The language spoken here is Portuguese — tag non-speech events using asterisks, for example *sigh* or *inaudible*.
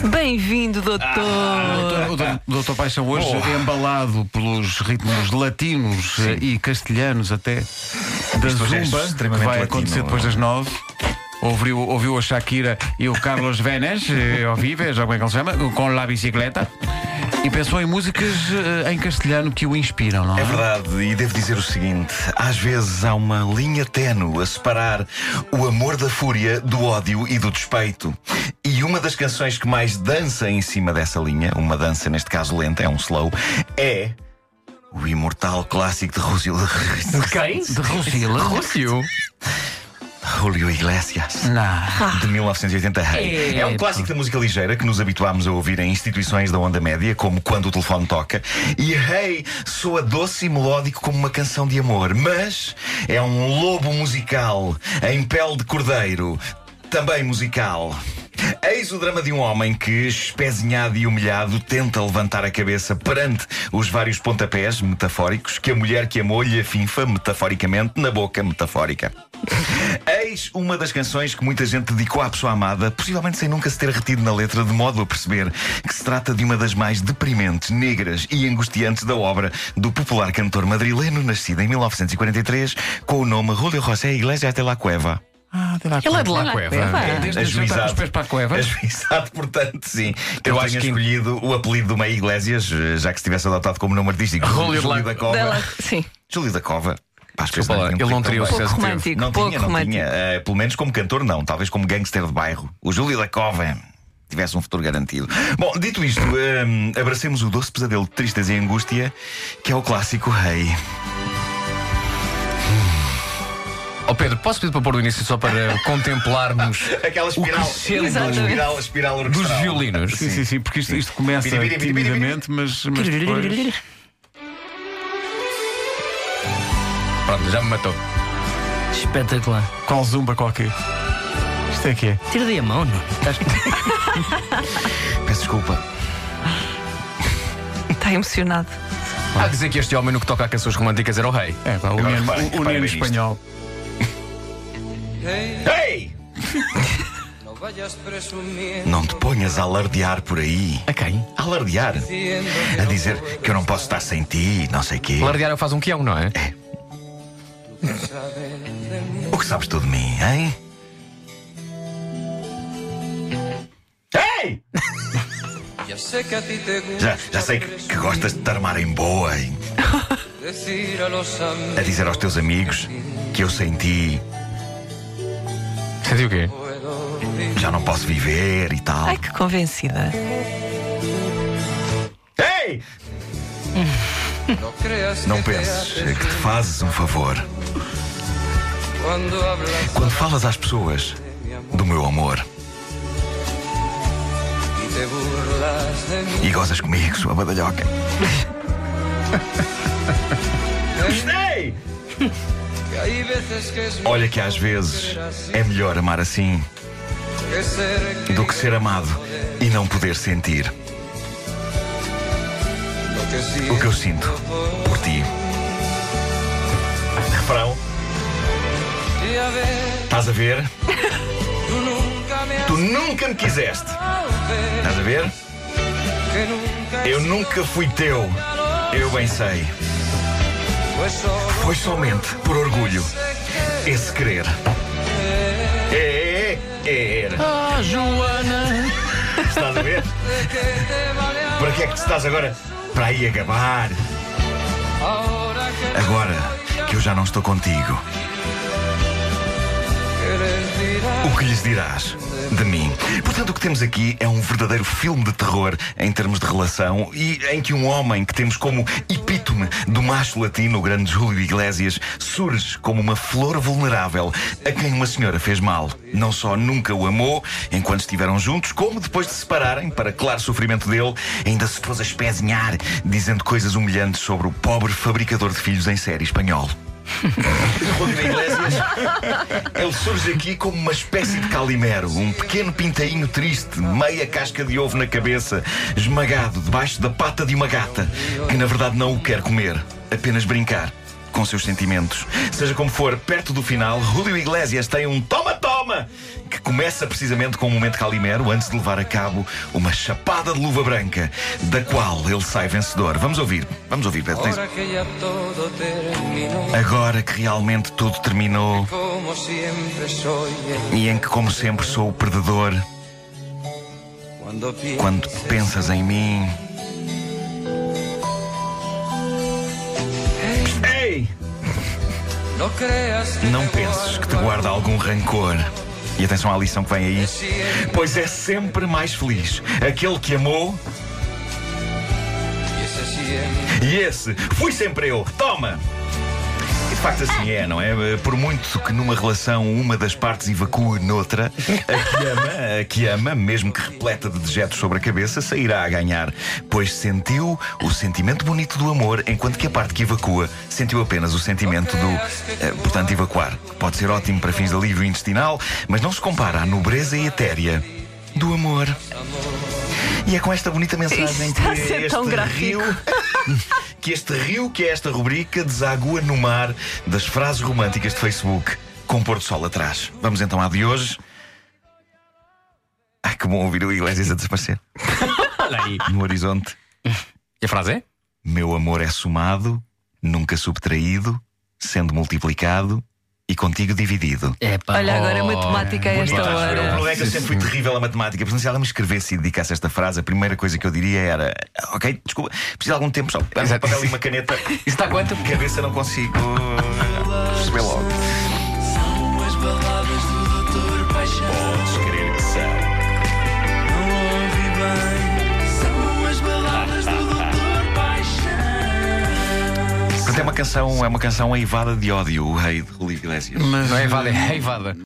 Sim. Bem-vindo, doutor. O doutor- o doutor Paixão hoje é embalado pelos ritmos latinos eh, e castelhanos até da Isto é Zumba, que vai latino, acontecer depois é? das nove. Ouviu, ouviu a Shakira e o Carlos Venes, eh, ao vivo, já como é que ele se chama, com La Bicicleta, e pensou em músicas eh, em castelhano que o inspiram, não é? É verdade, e devo dizer o seguinte: às vezes há uma linha tenue a separar o amor da fúria do ódio e do despeito. E uma das canções que mais dança em cima dessa linha, uma dança neste caso lenta, é um slow, é o imortal clássico de Rússio. De quem? De Rosila. Rússio. Julio Iglesias. Não. De 1980 Hey. É um clássico da música ligeira que nos habituámos a ouvir em instituições da onda média, como quando o telefone toca. E Hey soa doce e melódico como uma canção de amor, mas é um lobo musical em pele de cordeiro, também musical. Eis o drama de um homem que, espezinhado e humilhado, tenta levantar a cabeça perante os vários pontapés metafóricos que a mulher que amou lhe afinfa, metaforicamente, na boca metafórica. Eis uma das canções que muita gente dedicou à pessoa amada, possivelmente sem nunca se ter retido na letra, de modo a perceber que se trata de uma das mais deprimentes, negras e angustiantes da obra do popular cantor madrileno, nascido em 1943, com o nome Julio José Iglesias de la Cueva. De lá Ele é de Cueva. É. Desde os pés- os pés para a Cueva. Ajuizado, portanto, sim. Eu Eu acho que- escolhido o apelido do Meio Iglesias, eh, já que se tivesse adotado como nome artístico. Júlio da- Cova. Dela, sim, Júlio da Cova. Pá, Desculpa lá, ele não teria o sucesso romântico. Não pouco tinha, não romântico. tinha. Eh, pelo menos como cantor, não. Talvez como gangster de bairro. O Júlio da Cova tivesse um futuro garantido. Bom, dito isto, hum, abracemos o doce pesadelo de tristeza e angústia, que é o clássico Rei. Ó Pedro, posso pedir para pôr o início só para contemplarmos *laughs* Aquela espiral, crescendo aquela Exatamente. espiral, espiral dos violinos? Sim, sim, sim, porque isto, isto começa Biri, biri, biri, biri, biri. timidamente, mas, mas depois... Pronto, já me matou. Espetacular. Qual zumba qualquer? Isto é que é? Tira daí a mão, não? Estás... *laughs* Peço desculpa. está emocionado. Há a dizer que este homem no que toca a canções românticas era o rei. É, pá, o o nisto. espanhol. Ei! *laughs* Não te ponhas a alardear por aí. A quem? A alardear. A dizer que eu não posso estar sem ti, não sei quê. Lardear faz um quião, não é? O que sabes tu de mim, hein? *laughs* Ei! Já, já sei que, que gostas de te armar em boa, hein? A dizer aos teus amigos que eu sem ti Senti o quê? já não posso viver e tal. Ai, que convencida. Ei! Não penses que te fazes um favor quando falas às pessoas do meu amor e gozas comigo, sua badalhoca. *laughs* Olha que às vezes é melhor amar assim do que ser amado e não poder sentir o que eu sinto por ti. *laughs* Refrão. Estás a ver? Tu nunca me quiseste. Estás a ver? Eu nunca fui teu. Eu bem sei. Foi somente por orgulho. Esse querer. É, é, é. Ah, Joana! Estás a ver? Para que é que te estás agora para aí acabar? Agora que eu já não estou contigo, o que lhes dirás de mim? Portanto, o que temos aqui é um verdadeiro filme de terror em termos de relação e em que um homem que temos como epítome do macho latino, o grande Júlio Iglesias, surge como uma flor vulnerável a quem uma senhora fez mal. Não só nunca o amou enquanto estiveram juntos, como depois de se separarem, para claro sofrimento dele, ainda se pôs a espezinhar, dizendo coisas humilhantes sobre o pobre fabricador de filhos em série espanhol. Rodrigo Iglesias, ele surge aqui como uma espécie de calimero, um pequeno pintainho triste, meia casca de ovo na cabeça, esmagado debaixo da pata de uma gata, que na verdade não o quer comer, apenas brincar com seus sentimentos. Seja como for, perto do final, Julio Iglesias tem um toma-toma Toma! Que começa precisamente com o momento Calimero antes de levar a cabo uma chapada de luva branca, da qual ele sai vencedor. Vamos ouvir, vamos ouvir, Pedro. Tens- Agora que realmente tudo terminou e em que, como sempre, sou o perdedor, quando pensas em mim. Não penses que te guarda algum rancor. E atenção à lição que vem aí. Pois é sempre mais feliz aquele que amou e esse fui sempre eu. Toma! Facto assim é, não é? Por muito que numa relação uma das partes evacue noutra, a que ama, a que ama, mesmo que repleta de dejetos sobre a cabeça, sairá a ganhar, pois sentiu o sentimento bonito do amor, enquanto que a parte que evacua sentiu apenas o sentimento do, eh, portanto, evacuar. Pode ser ótimo para fins de alívio intestinal, mas não se compara à nobreza etérea do amor. E é com esta bonita mensagem Isto que este rio *laughs* que este rio que é esta rubrica desagua no mar das frases românticas de Facebook com pôr do sol atrás. Vamos então à de hoje. Ai, que bom ouvir o Iglesias a desaparecer *laughs* Olha aí. no horizonte. E a frase é? Meu amor é somado, nunca subtraído, sendo multiplicado e contigo dividido. É pá. Olha, agora a matemática a esta eu. O hora. problema é que eu sempre fui terrível a matemática. Portanto, se ela me escrevesse e dedicasse esta frase, a primeira coisa que eu diria era: Ok, desculpa, preciso de algum tempo só. Dá-me um Exato. papel e uma caneta. *laughs* Isso está quanto? Cabeça não consigo perceber logo. Canção, é uma canção eivada de ódio, o rei de Julio Iglesias. Mas, Não é evada, é evada.